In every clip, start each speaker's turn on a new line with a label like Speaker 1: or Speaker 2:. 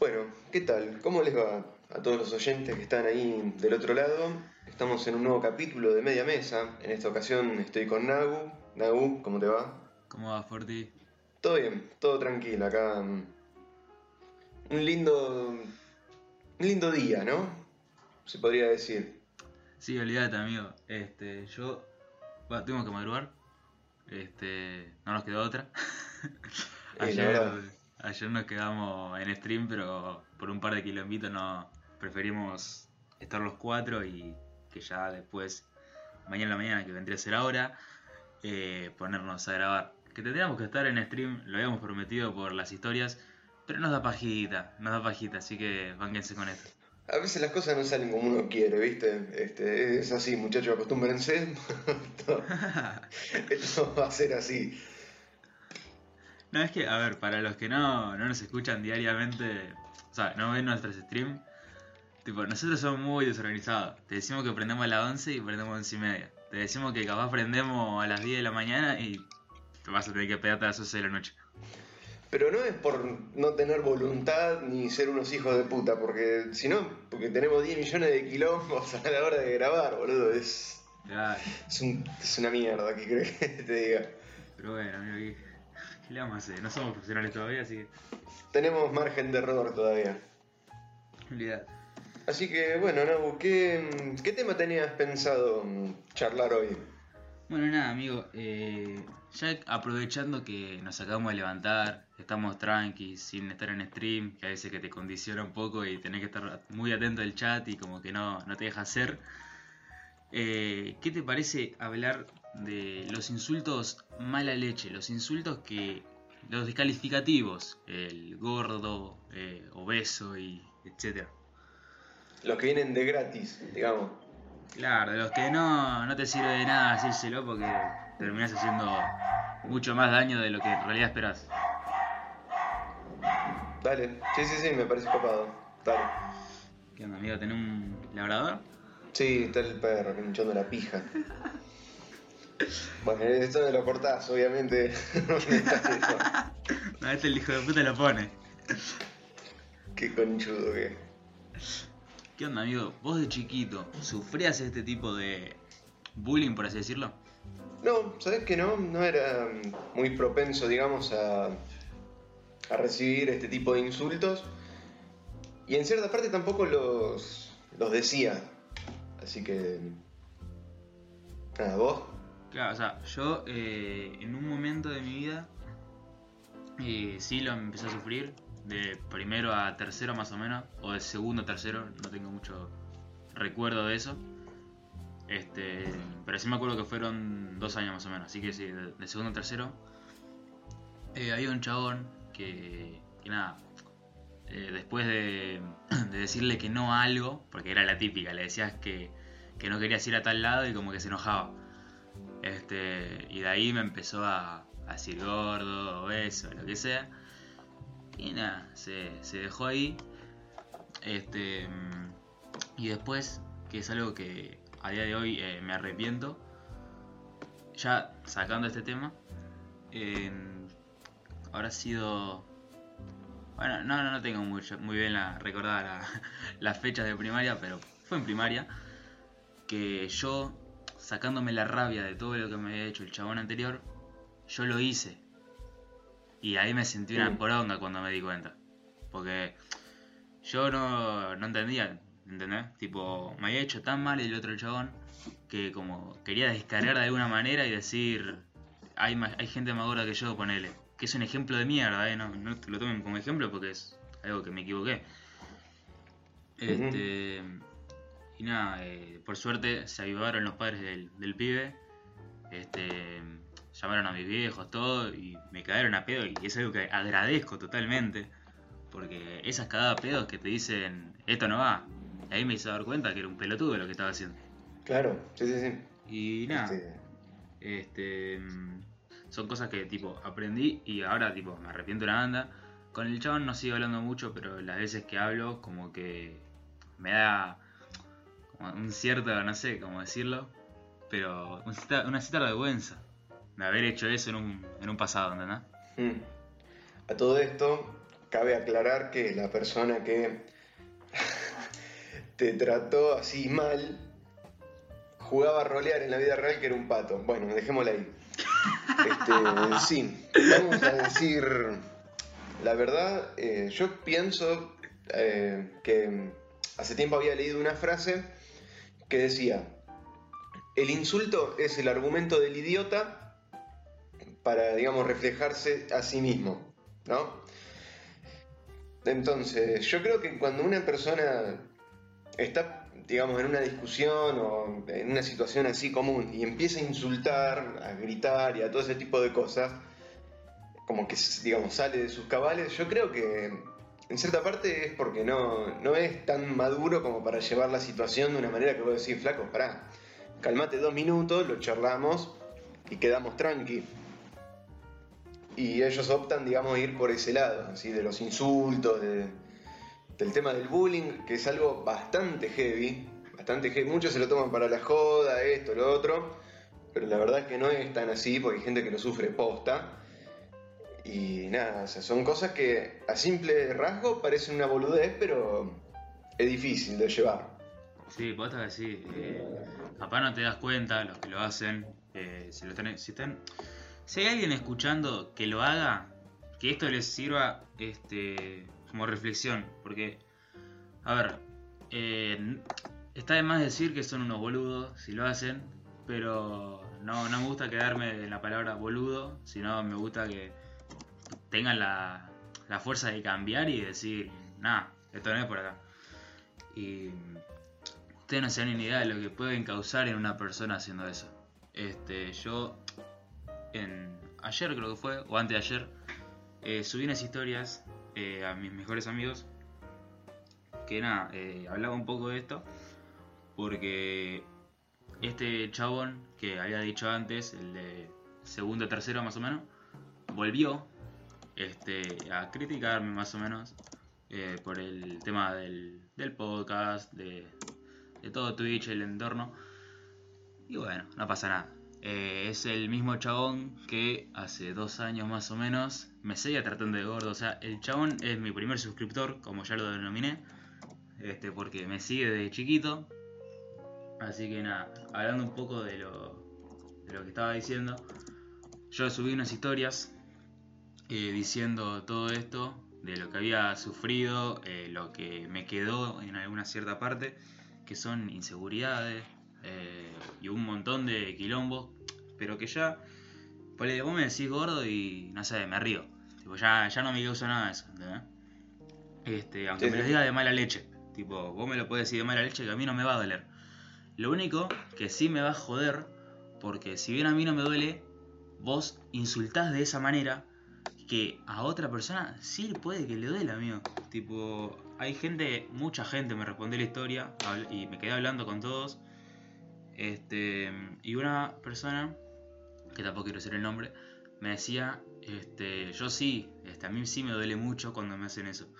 Speaker 1: Bueno, ¿qué tal? ¿Cómo les va a todos los oyentes que están ahí del otro lado? Estamos en un nuevo capítulo de Media Mesa. En esta ocasión estoy con Nagu. Nagu, ¿cómo te va?
Speaker 2: ¿Cómo va, Forti?
Speaker 1: Todo bien, todo tranquilo. Acá mm, un lindo, un lindo día, ¿no? Se podría decir.
Speaker 2: Sí, olvídate, amigo. Este, yo bueno, tuvimos que madrugar. Este, no nos quedó otra.
Speaker 1: Eh, la
Speaker 2: ayer. Ayer nos quedamos en stream, pero por un par de kilómetros no preferimos estar los cuatro y que ya después, mañana en la mañana, que vendría a ser ahora, eh, ponernos a grabar. Que tendríamos que estar en stream, lo habíamos prometido por las historias, pero nos da pajita, nos da pajita, así que bánquense con esto.
Speaker 1: A veces las cosas no salen como uno quiere, ¿viste? Este, es así, muchachos, acostúmbrense. esto, esto va a ser así.
Speaker 2: No, es que, a ver, para los que no, no nos escuchan diariamente, o sea, no ven nuestros streams, tipo, nosotros somos muy desorganizados. Te decimos que prendemos a las 11 y prendemos a 11 y media. Te decimos que capaz prendemos a las 10 de la mañana y te vas a tener que pegarte a las 11 de la noche.
Speaker 1: Pero no es por no tener voluntad ni ser unos hijos de puta, porque si no, porque tenemos 10 millones de quilombos a la hora de grabar, boludo. Es, es, un- es una mierda, ¿qué crees que te diga?
Speaker 2: pero bueno, amigo, ¿qué, qué le vamos a hacer? No somos profesionales todavía, así que...
Speaker 1: Tenemos margen de error todavía. Así que, bueno, Nabu, ¿qué, qué tema tenías pensado charlar hoy?
Speaker 2: Bueno, nada, amigo. eh, ya aprovechando que nos acabamos de levantar, estamos tranquis, sin estar en stream, que a veces que te condiciona un poco y tenés que estar muy atento al chat y como que no, no te deja hacer. eh, ¿Qué te parece hablar de los insultos mala leche? Los insultos que. los descalificativos, el gordo, eh, obeso y etcétera.
Speaker 1: Los que vienen de gratis, digamos.
Speaker 2: Claro, de los que no, no te sirve de nada decírselo porque terminás haciendo mucho más daño de lo que en realidad esperás.
Speaker 1: Dale, sí, sí, sí, me parece copado. Dale.
Speaker 2: ¿Qué onda, amigo? ¿Tenés un labrador?
Speaker 1: Sí, está el perro que hinchando la pija. Bueno, esto me lo cortás, obviamente.
Speaker 2: No, este el hijo de puta lo pone.
Speaker 1: Qué conchudo que.
Speaker 2: ¿Qué onda, amigo? ¿Vos de chiquito sufrías este tipo de bullying, por así decirlo?
Speaker 1: No, ¿sabes que no? No era mm, muy propenso, digamos, a, a recibir este tipo de insultos. Y en cierta parte tampoco los, los decía. Así que. Nada, vos.
Speaker 2: Claro, o sea, yo eh, en un momento de mi vida eh, sí lo empecé a sufrir, de primero a tercero más o menos, o de segundo a tercero, no tengo mucho recuerdo de eso. Este, pero sí me acuerdo que fueron dos años más o menos, así que sí, de, segundo a tercero. Eh, había un chabón que, que nada, eh, después de, de decirle que no a algo, porque era la típica, le decías que, que no querías ir a tal lado y como que se enojaba. Este, y de ahí me empezó a, a decir gordo, obeso, lo que sea. Y nada, se, se dejó ahí. Este, y después, que es algo que a día de hoy eh, me arrepiento, ya sacando este tema, en- habrá sido... Bueno, no, no, no tengo mucho, muy bien la, recordada la- las fechas de primaria, pero fue en primaria que yo, sacándome la rabia de todo lo que me había hecho el chabón anterior, yo lo hice. Y ahí me sentí una poronga cuando me di cuenta. Porque yo no, no entendía, ¿entendés? Tipo, me había hecho tan mal el otro chabón que como quería descargar de alguna manera y decir, hay, ma- hay gente más gorda que yo, ponele. Que es un ejemplo de mierda, ¿eh? No, no lo tomen como ejemplo porque es algo que me equivoqué. Este... Y nada, eh, por suerte se avivaron los padres del, del pibe. Este, llamaron a mis viejos, todo, y me cagaron a pedo. Y es algo que agradezco totalmente. Porque esas cagadas a pedos que te dicen, esto no va. Y ahí me hice dar cuenta que era un pelotudo lo que estaba haciendo.
Speaker 1: Claro, sí, sí, sí.
Speaker 2: Y nada,
Speaker 1: Este,
Speaker 2: este, son cosas que tipo aprendí y ahora tipo me arrepiento una banda. Con el chabón no sigo hablando mucho, pero las veces que hablo como que me da un cierto, no sé cómo decirlo, pero un cierta- una vergüenza de haber hecho eso en un, en un pasado, ¿entendés?
Speaker 1: Mm. A todo esto, cabe aclarar que la persona que te trató así mal jugaba a rolear en la vida real que era un pato. Bueno, dejémosla ahí. Este, sí, vamos a decir la verdad. eh, yo pienso eh, que hace tiempo había leído una frase que decía: el insulto es el argumento del idiota para, digamos, reflejarse a sí mismo, ¿no? Entonces, yo creo que cuando una persona está, digamos, en una discusión o en una situación así común y empieza a insultar, a gritar y a todo ese tipo de cosas, como que, digamos, sale de sus cabales, yo creo que en cierta parte es porque no, no es tan maduro como para llevar la situación de una manera que vos decís, flaco, pará, calmate dos minutos, lo charlamos y quedamos tranqui. Y ellos optan, digamos, ir por ese lado, así, de los insultos, de- del tema del bullying, que es algo bastante heavy, bastante heavy. Muchos se lo toman para la joda, esto, lo otro, pero la verdad es que no es tan así, porque hay gente que lo sufre posta. Y nada, o sea, son cosas que a simple rasgo parecen una boludez, pero es difícil de llevar.
Speaker 2: Sí, posta que sí. eh, capaz no te das cuenta, los que lo hacen. eh, si, lo están, si, están- si hay alguien escuchando que lo haga, que esto les sirva este, como reflexión. Porque, a ver, eh, está de más decir que son unos boludos si lo hacen, pero no, no me gusta quedarme en la palabra boludo, sino me gusta que tengan la, la fuerza de cambiar y decir, nada, esto no es por acá. Y ustedes no se dan ni idea de lo que pueden causar en una persona haciendo eso. Este, yo en ayer creo que fue, o antes de ayer, eh, subí unas historias eh, a mis mejores amigos que nada, eh, hablaba un poco de esto porque este chabón que había dicho antes, el de segundo tercero más o menos, volvió este, a criticarme más o menos eh, por el tema del, del podcast, de, de todo Twitch, el entorno. Y bueno, no pasa nada. Eh, es el mismo chabón que hace dos años más o menos me seguía tratando de gordo. O sea, el chabón es mi primer suscriptor, como ya lo denominé. Este, porque me sigue desde chiquito. Así que nada, hablando un poco de lo, de lo que estaba diciendo. Yo subí unas historias eh, diciendo todo esto, de lo que había sufrido, eh, lo que me quedó en alguna cierta parte, que son inseguridades eh, y un montón de quilombos, pero que ya, ponele, vos me decís gordo y no sé, me río. Tipo, ya, ya no me causa nada de eso, ¿entendés? Este, aunque
Speaker 1: Sí,
Speaker 2: me
Speaker 1: sí.
Speaker 2: lo diga de mala leche. Tipo, vos me lo podés decir de mala leche que a mí no me va a doler. Lo único que sí me va a joder, porque si bien a mí no me duele, vos insultás de esa manera que a otra persona sí puede que le duele, amigo. Tipo, hay gente, mucha gente me respondió la historia y me quedé hablando con todos. Este, y una persona, que tampoco quiero decir el nombre, me decía, este, yo sí, este, a mí sí me duele mucho cuando me hacen eso.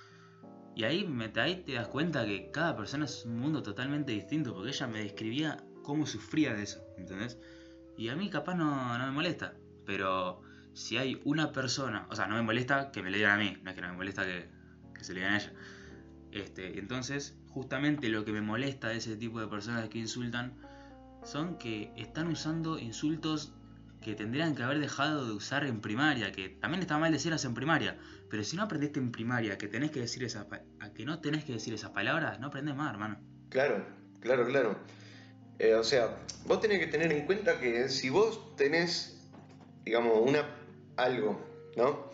Speaker 2: Y ahí, me, ahí te das cuenta que cada persona es un mundo totalmente distinto, porque ella me describía cómo sufría de eso, ¿entendés? Y a mí capaz no, no me molesta, pero si hay una persona, o sea, no me molesta que me le digan a mí, no es que no me molesta que, que se le digan a ella. Este, entonces, justamente lo que me molesta de ese tipo de personas que insultan son que están usando insultos que tendrían que haber dejado de usar en primaria, que también está mal decirlas en primaria, pero si no aprendiste en primaria que tenés que decir esas a que no tenés que decir esas palabras, no aprendes más, hermano.
Speaker 1: Claro, claro, claro. Eh, o sea, vos tenés que tener en cuenta que si vos tenés, digamos, una algo, ¿no?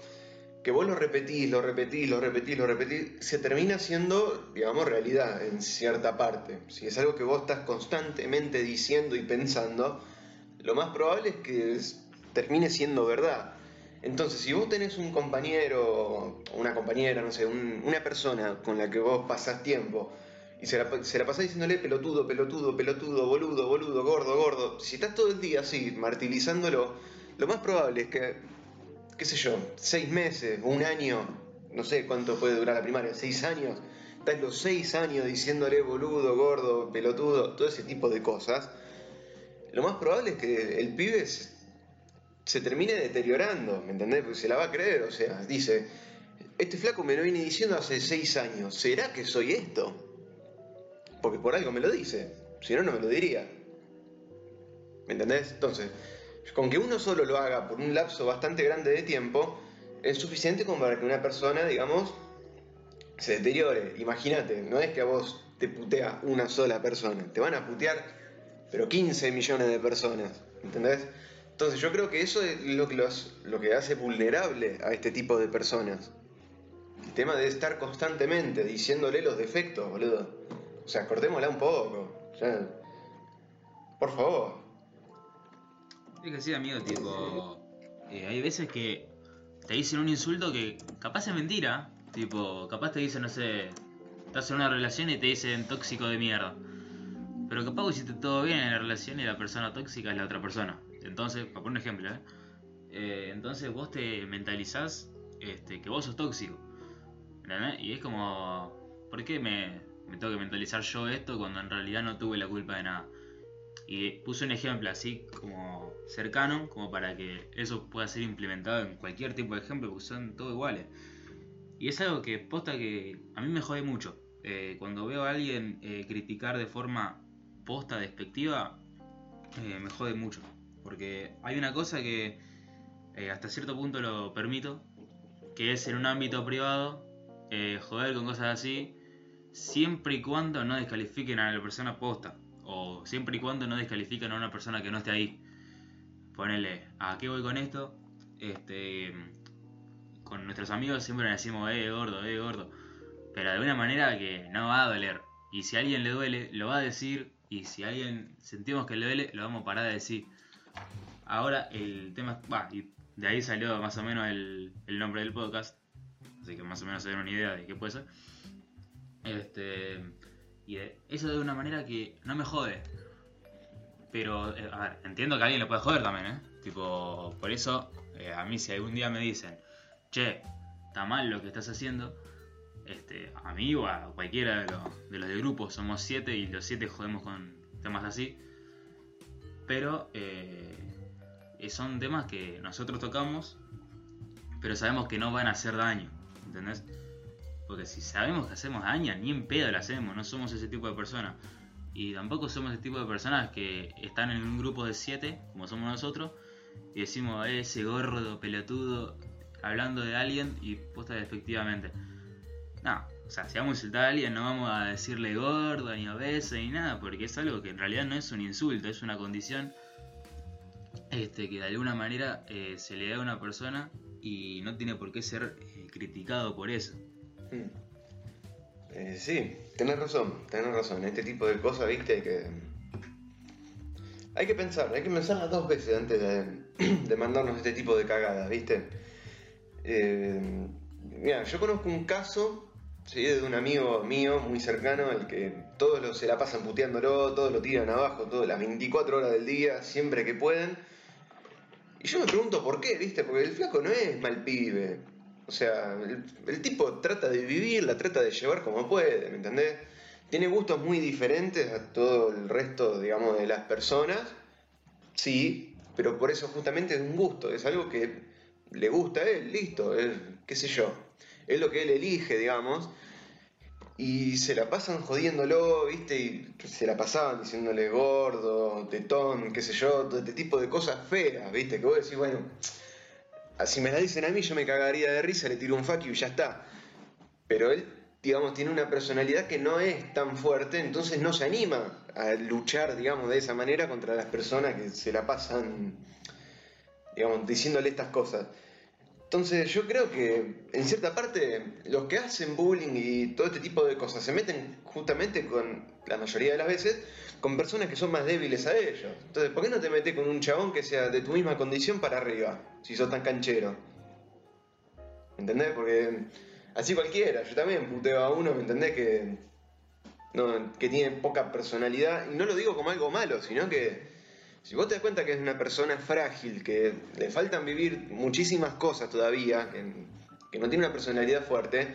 Speaker 1: Que vos lo repetís, lo repetís, lo repetís, lo repetís, se termina siendo, digamos, realidad en cierta parte. Si es algo que vos estás constantemente diciendo y pensando, lo más probable es que termine siendo verdad. Entonces, si vos tenés un compañero, una compañera, no sé, un- una persona con la que vos pasás tiempo, y se la, se la pasás diciéndole pelotudo, pelotudo, pelotudo, boludo, boludo, gordo, gordo. Si estás todo el día así, martirizándolo, lo más probable es que, qué sé yo, seis meses, un año, no sé cuánto puede durar la primaria, seis años, estás los seis años diciéndole boludo, gordo, pelotudo, todo ese tipo de cosas. Lo más probable es que el pibe se, termine deteriorando, ¿me entendés? Porque se la va a creer, o sea, dice, este flaco me lo viene diciendo hace seis años, ¿será que soy esto? Porque por algo me lo dice, si no, no me lo diría. ¿Me entendés? Entonces, con que uno solo lo haga por un lapso bastante grande de tiempo, es suficiente como para que una persona, digamos, se deteriore. Imagínate, no es que a vos te putea una sola persona, te van a putear, pero 15 millones de personas, ¿entendés? Entonces yo creo que eso es lo que, lo que hace vulnerable a este tipo de personas. El tema de estar constantemente diciéndole los defectos, boludo. O sea, cortémosla un poco. por favor.
Speaker 2: Es que sí, amigo, tipo. Eh, hay veces que te dicen un insulto que capaz es mentira. Tipo, capaz te dicen, no sé, estás en una relación y te dicen tóxico de mierda. Pero capaz hiciste todo bien en la relación y la persona tóxica es la otra persona. Entonces, para poner un ejemplo, ¿eh? Eh, entonces vos te mentalizás este, que vos sos tóxico. Y es como, ¿por qué me tengo que mentalizar yo esto cuando en realidad no tuve la culpa de nada? Y puse un ejemplo así como cercano, como para que eso pueda ser implementado en cualquier tipo de ejemplo, porque son todos iguales. Y es algo que posta que a mí me jode mucho. Eh, cuando veo a alguien criticar de forma posta despectiva, me jode mucho. Porque hay una cosa que eh, hasta cierto punto lo permito, que es en un ámbito privado, eh, joder con cosas así, siempre y cuando no descalifiquen a la persona posta, o siempre y cuando no descalifiquen a una persona que no esté ahí. Ponele, ¿a qué voy con esto? Este, con nuestros amigos siempre le decimos, eh, gordo, eh, gordo. Pero de una manera que no va a doler. Y si a alguien le duele, lo va a decir. Y si a alguien sentimos que le duele, lo vamos a parar de decir. Ahora el tema, va, y de ahí salió más o menos el, nombre del podcast, así que más o menos se den una idea de qué puede ser. Este, y eso de una manera que no me jode. Pero, eh, a ver, entiendo que alguien le puede joder también, ¿eh? Tipo, por eso, eh, a mí si algún día me dicen, che, está mal lo que estás haciendo, este, a mí o a cualquiera de los, de los de grupo, somos siete y los siete jodemos con temas así. Pero, eh, son temas que nosotros tocamos, pero sabemos que no van a hacer daño, ¿entendés? Porque si sabemos que hacemos daño, ni en pedo lo hacemos, no somos ese tipo de personas. Y tampoco somos ese tipo de personas que están en un grupo de siete, como somos nosotros, y decimos, eh, ese gordo, pelotudo, hablando de alguien y puesta efectivamente. No, o sea, si vamos a insultar a alguien, no vamos a decirle gordo, ni obeso, ni nada, porque es algo que en realidad no es un insulto, es una condición este, que de alguna manera eh, se le da a una persona y no tiene por qué ser eh, criticado por eso. Hmm.
Speaker 1: Eh, sí, tenés razón, tenés razón. Este tipo de cosas, viste, que. Hay que pensar, hay que pensarlas dos veces antes de, mandarnos este tipo de cagadas, viste. mira, yo conozco un caso Sí, de un amigo mío muy cercano, el que todos lo, se la pasan puteándolo, todos lo tiran abajo, todas las 24 horas del día, siempre que pueden. Y yo me pregunto por qué, ¿viste? Porque el flaco no es mal pibe. O sea, el, tipo trata de vivir, la trata de llevar como puede, ¿me entendés? Tiene gustos muy diferentes a todo el resto, digamos, de las personas. Sí, pero por eso justamente es un gusto, es algo que le gusta a él, listo, es, qué sé yo. Es lo que él elige, digamos y se la pasan jodiéndolo, ¿viste? Y se la pasaban diciéndole gordo, tetón, qué sé yo, todo este tipo de cosas feas, ¿viste? Que vos decís, bueno, si me la dicen a mí yo me cagaría de risa, le tiro un fuck y ya está. Pero él, digamos, tiene una personalidad que no es tan fuerte, entonces no se anima a luchar, digamos, de esa manera contra las personas que se la pasan, digamos, diciéndole estas cosas. Entonces yo creo que en cierta parte los que hacen bullying y todo este tipo de cosas se meten justamente con, la mayoría de las veces, con personas que son más débiles a ellos. Entonces, ¿por qué no te metes con un chabón que sea de tu misma condición para arriba, si sos tan canchero? ¿Entendés? Porque así cualquiera, yo también puteo a uno, ¿me entendés? Que, no, que tiene poca personalidad, y no lo digo como algo malo, sino que si vos te das cuenta que es una persona frágil, que le faltan vivir muchísimas cosas todavía, que, no tiene una personalidad fuerte,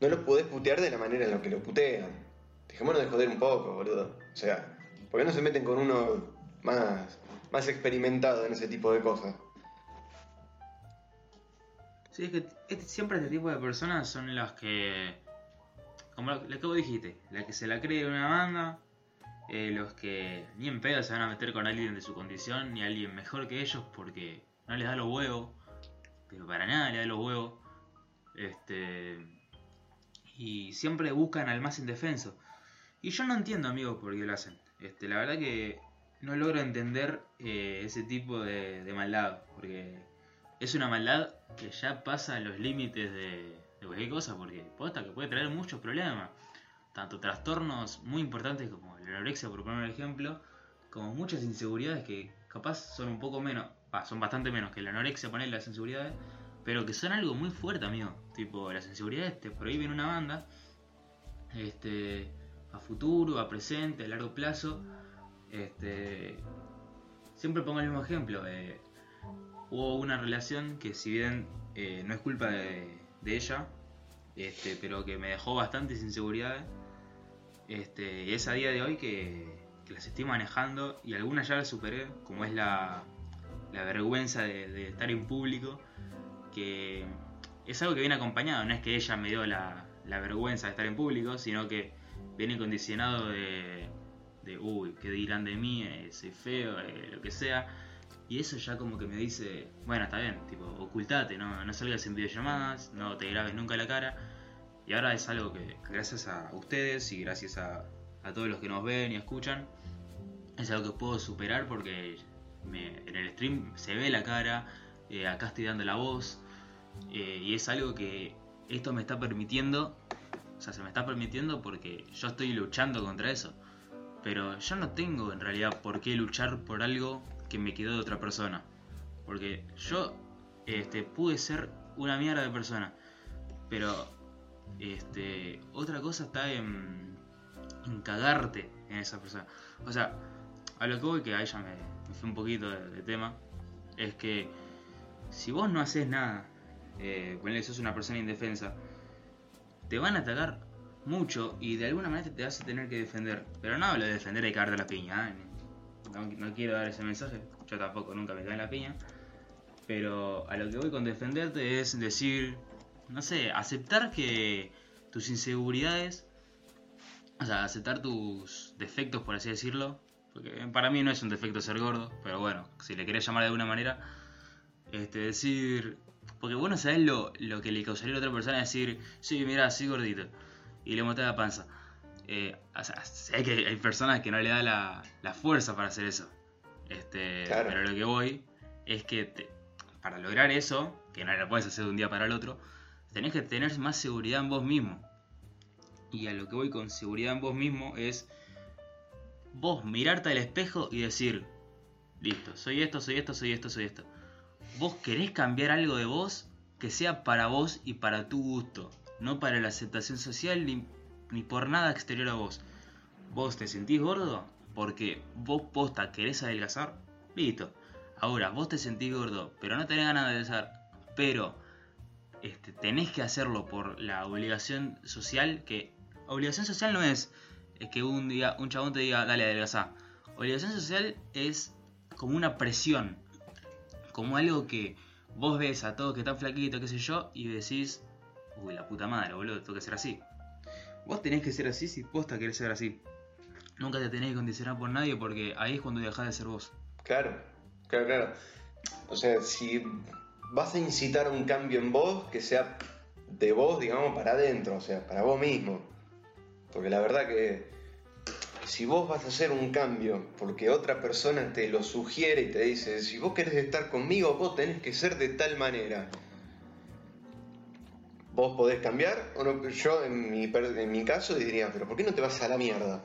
Speaker 1: no lo podés putear de la manera en la que lo putean. Dejémonos de joder un poco, boludo. O sea, ¿por qué no se meten con uno más, más experimentado en ese tipo de cosas?
Speaker 2: Sí, es que este- siempre este tipo de personas son las que. Como lo, lo que vos dijiste, la que se la cree en una banda, eh, los que ni en pedo se van a meter con alguien de su condición, ni alguien mejor que ellos porque no les da los huevos, pero para nada les da los huevos. Este. Y siempre buscan al más indefenso. Y yo no entiendo, amigos, por qué lo hacen. Este, la verdad que no logro entender eh, ese tipo de, maldad, porque es una maldad que ya pasa los límites de, de cualquier cosa, porque posta que puede traer muchos problemas, tanto trastornos muy importantes como la anorexia, por poner un ejemplo, como muchas inseguridades que capaz son un poco menos, son bastante menos que la anorexia, poner las inseguridades, pero que son algo muy fuerte, amigo. Tipo, las inseguridades te prohíben una banda, este, a futuro, a presente, a largo plazo. Este, siempre pongo el mismo ejemplo. eh, hubo una relación que si bien eh, no es culpa de, de ella, este, pero que me dejó bastantes inseguridades. Este, y es a día de hoy que, las estoy manejando y algunas ya las superé, como es la, vergüenza de, estar en público, que es algo que viene acompañado, no es que ella me dio la, la vergüenza de estar en público, sino que viene condicionado de, de uy, ¿qué dirán de mí? Eh, soy feo, eh, lo que sea. Y eso ya como que me dice, bueno, está bien, tipo, ocultate, no, no salgas en videollamadas, no te grabes nunca la cara. Y ahora es algo que, gracias a ustedes y gracias a, a todos los que nos ven y escuchan, es algo que puedo superar porque me- en el stream se ve la cara, eh, acá estoy dando la voz, eh, y es algo que esto me está permitiendo, o sea, se me está permitiendo porque yo estoy luchando contra eso. Pero yo no tengo en realidad por qué luchar por algo que me quedó de otra persona. Porque yo este, pude ser una mierda de persona. Pero este, otra cosa está en, en cagarte en esa persona. O sea, a lo que voy, que a ella me, me fue un poquito de, tema, es que si vos no haces nada, eh, sos una persona indefensa, te van a atacar mucho y de alguna manera te vas a tener que defender. Pero no hablo de defender y caerte a la piña, ¿eh? No, quiero dar ese mensaje, yo tampoco nunca me cae en la piña. Pero a lo que voy con defenderte es decir, no sé, aceptar que tus inseguridades, o sea, aceptar tus defectos, por así decirlo, porque para mí no es un defecto ser gordo, pero bueno, si le querés llamar de alguna manera, este, decir, porque vos no sabés lo, lo que le causaría a otra persona decir, sí, mira, soy gordito, y le mostré la panza. Eh, o sea, sé que hay personas que no le da la, la fuerza para hacer eso. Este,
Speaker 1: Claro.
Speaker 2: Pero lo que voy es que te- para lograr eso, que no lo puedes hacer de un día para el otro, tenés que tener más seguridad en vos mismo. Y a lo que voy con seguridad en vos mismo es vos mirarte al espejo y decir, listo, soy esto, soy esto, soy esto, soy esto. Vos querés cambiar algo de vos que sea para vos y para tu gusto, no para la aceptación social ni, ni por nada exterior a vos. Vos te sentís gordo porque vos posta querés adelgazar, listo. Ahora, vos te sentís gordo, pero no tenés ganas de adelgazar, pero este, tenés que hacerlo por la obligación social, que obligación social no es eh, que un día un chabón te diga, dale, adelgazá. Obligación social es como una presión, como algo que vos ves a todos que están flaquitos, qué sé yo, y decís, uy, la puta madre, boludo, tengo que ser así. Vos tenés que ser así si posta querés ser así. Nunca te tenés que condicionar por nadie porque ahí es cuando dejás de ser vos.
Speaker 1: Claro, claro, claro. O sea, si vas a incitar un cambio en vos, que sea de vos, digamos, para adentro, o sea, para vos mismo. Porque la verdad que si vos vas a hacer un cambio porque otra persona te lo sugiere y te dice, si vos querés estar conmigo, vos tenés que ser de tal manera. Vos podés cambiar, o no, yo en mi, en mi caso diría, pero ¿por qué no te vas a la mierda?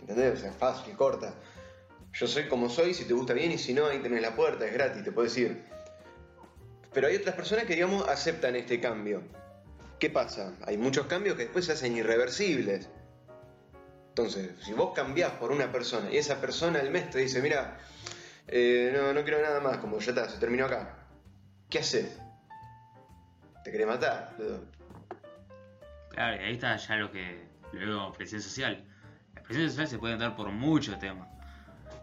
Speaker 1: ¿Entendés? O sea, fácil, corta. Yo soy como soy, si te gusta bien y si no, ahí tenés la puerta, es gratis, te puedes ir. Pero hay otras personas que, digamos, aceptan este cambio. ¿Qué pasa? Hay muchos cambios que después se hacen irreversibles. Entonces, si vos cambiás por una persona y esa persona al mes te dice, mira, eh, no, no quiero nada más, como ya está, se terminó acá. ¿Qué haces? ¿Te querés matar?
Speaker 2: Claro, y ahí está ya lo que luego presión social. La presión social se puede dar por muchos temas.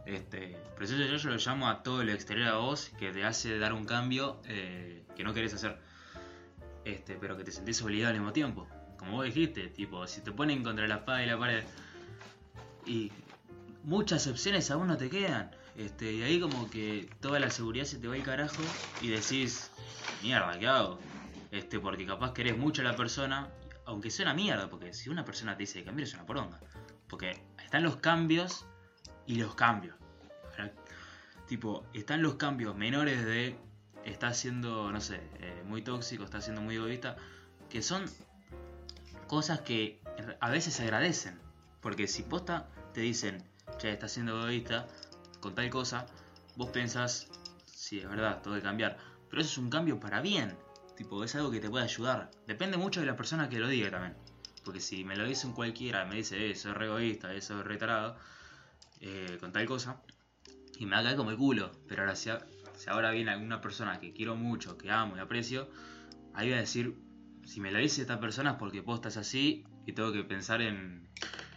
Speaker 2: Este, presión social yo lo llamo a todo lo exterior a vos que te hace dar un cambio eh, que no querés hacer. este, pero que te sentís obligado al mismo tiempo. Como vos dijiste, tipo, si te ponen contra la espada y la pared y muchas opciones aún no te quedan. Este, y ahí como que toda la seguridad se te va al carajo y decís, mierda, ¿qué hago? Este, porque capaz querés mucho a la persona, aunque sea una mierda, porque si una persona te dice que cambiar es una poronga. Porque están los cambios y los cambios. Tipo, están los cambios menores de está siendo, no sé, eh, muy tóxico, está siendo muy egoísta, que son cosas que a veces se agradecen. Porque si posta te dicen, che, estás siendo egoísta con tal cosa, vos pensás, sí, es verdad, tengo que cambiar. Pero eso es un cambio para bien. Tipo, es algo que te puede ayudar. Depende mucho de la persona que lo diga también. Porque si me lo dice un cualquiera, me dice, eh, soy re egoísta, eh, soy retarado, eh, con tal cosa, y me va a caer como el culo. Pero ahora si, ahora viene alguna persona que quiero mucho, que amo y aprecio, ahí voy a decir, si me lo dice esta persona es porque posta es así y tengo que pensar en,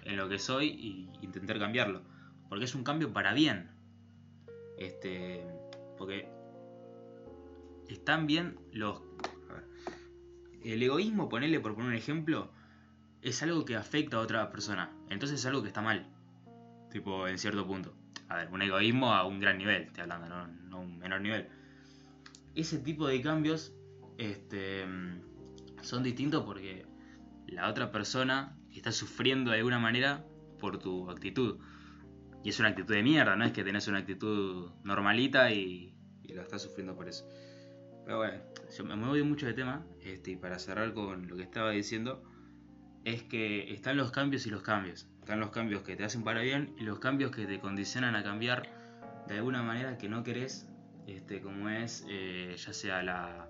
Speaker 2: en lo que soy y intentar cambiarlo. Porque es un cambio para bien. Este. Porque. Están bien los. El egoísmo, ponerle por poner un ejemplo, es algo que afecta a otra persona. Entonces es algo que está mal. Tipo, en cierto punto. A ver, un egoísmo a un gran nivel, estoy hablando, no, no un menor nivel. Ese tipo de cambios este, son distintos porque la otra persona está sufriendo de alguna manera por tu actitud. Y es una actitud de mierda, no es que tenés una actitud normalita y, y lo estás sufriendo por eso. Pero bueno, yo me muevo mucho de tema, este, y para cerrar con lo que estaba diciendo, es que están los cambios y los cambios. Están los cambios que te hacen para bien y los cambios que te condicionan a cambiar de alguna manera que no querés, este, como es eh, ya sea la,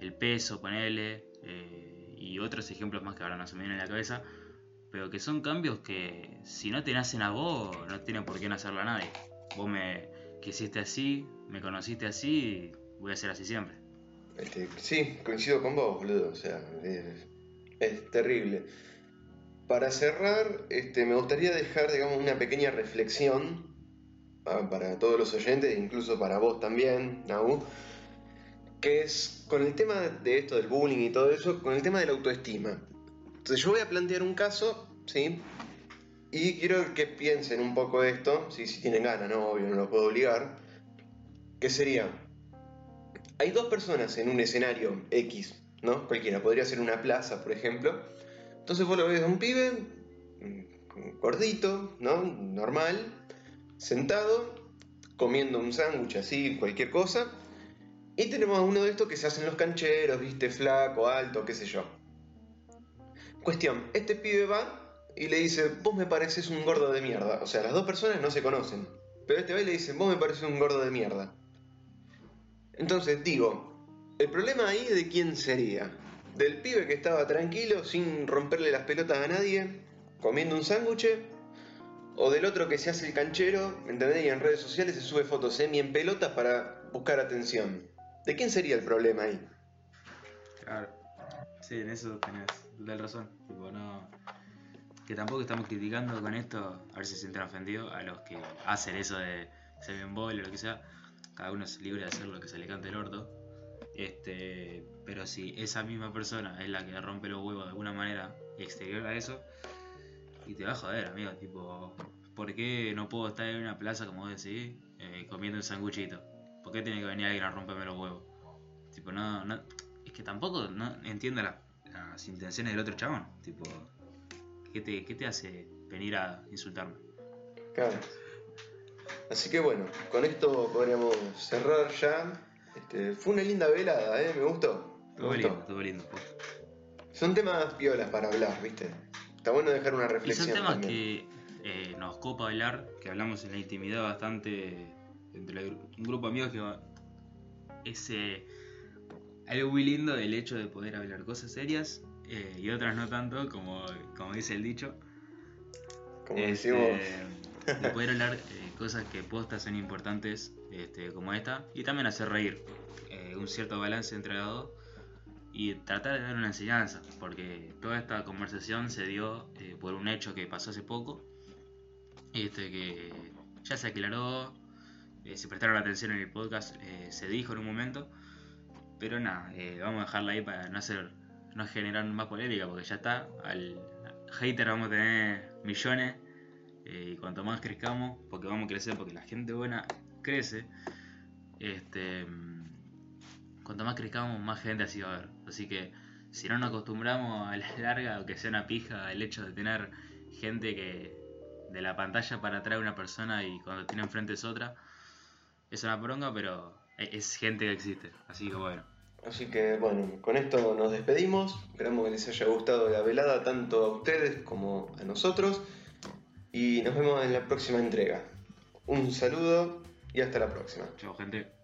Speaker 2: el peso, ponele, eh, y otros ejemplos más que ahora no se me vienen a la cabeza, pero que son cambios que si no te nacen a vos, no tiene por qué nacerlo a nadie. Vos me quisiste así, me conociste así, voy a ser así siempre.
Speaker 1: Este, sí, coincido con vos, boludo. O sea, es, terrible. Para cerrar, este, me gustaría dejar, digamos, una pequeña reflexión ah, para todos los oyentes, incluso para vos también, Nau, que es con el tema de esto del bullying y todo eso, con el tema de la autoestima. Entonces yo voy a plantear un caso, ¿sí? Y quiero que piensen un poco esto, si tienen ganas, no, obvio, no lo puedo obligar. Que sería, hay dos personas en un escenario X, ¿no? Cualquiera, podría ser una plaza, por ejemplo. Entonces vos lo ves a un pibe, gordito, ¿no? Normal, sentado, comiendo un sándwich así, cualquier cosa. Y tenemos a uno de estos que se hacen los cancheros, viste, flaco, alto, qué sé yo. Cuestión, este pibe va y le dice, vos me pareces un gordo de mierda. O sea, las dos personas no se conocen. Pero este va y le dice, vos me pareces un gordo de mierda. Entonces digo, el problema ahí de quién sería. Del pibe que estaba tranquilo, sin romperle las pelotas a nadie, comiendo un sándwich, o del otro que se hace el canchero, ¿entendés? Y en redes sociales se sube fotos semi en pelotas para buscar atención. ¿De quién sería el problema ahí?
Speaker 2: Claro. Sí, en eso tenés total razón. Tipo. Que tampoco estamos criticando con esto, a ver si se sienten ofendidos, a los que hacen eso de ser bien bol o lo que sea. Cada uno es libre de hacer lo que se le cante el orto. Este, pero si esa misma persona es la que rompe los huevos de alguna manera exterior a eso, y te va a joder, amigo. Tipo, ¿por qué no puedo estar en una plaza, como vos decís, eh, comiendo un sanguchito? ¿Por qué tiene que venir alguien a romperme los huevos? Tipo, no, no. Es que tampoco no entiendo la las intenciones del otro chabón. Tipo, ¿qué te, qué te hace venir a insultarme?
Speaker 1: Claro. Así que bueno, con esto podríamos cerrar ya. Este, fue una linda velada, ¿eh? Me gustó.
Speaker 2: todo lindo, todo lindo.
Speaker 1: Son temas piolas para hablar, ¿viste? Está bueno dejar una reflexión.
Speaker 2: Y son temas que eh, nos copa hablar, que hablamos en la intimidad bastante entre un grupo de amigos que ese algo muy lindo el hecho de poder hablar cosas serias eh, y otras no tanto, como, como dice el dicho.
Speaker 1: Como este, decimos.
Speaker 2: De poder hablar eh, cosas que postas son importantes, este, como esta, y también hacer reír. Eh, un cierto balance entre los dos y tratar de dar una enseñanza, porque toda esta conversación se dio por un hecho que pasó hace poco, este, que ya se aclaró, se prestaron atención en el podcast, se dijo en un momento Pero nada, eh, vamos a dejarla ahí para no hacer no generar más polémica, porque ya está. Al hater vamos a tener millones. Eh, y cuanto más crezcamos, porque vamos a crecer, porque la gente buena crece. Este, cuanto más crezcamos, más gente así va a haber. Así que si no nos acostumbramos a la larga, o que sea una pija, el hecho de tener gente que de la pantalla para atrás una persona y cuando tiene enfrente es otra, es una poronga, pero e- es gente que existe. Así que bueno.
Speaker 1: Así que bueno, con esto nos despedimos. Esperamos que les haya gustado la velada tanto a ustedes como a nosotros. Y nos vemos en la próxima entrega. Un saludo y hasta la próxima.
Speaker 2: Chao, gente.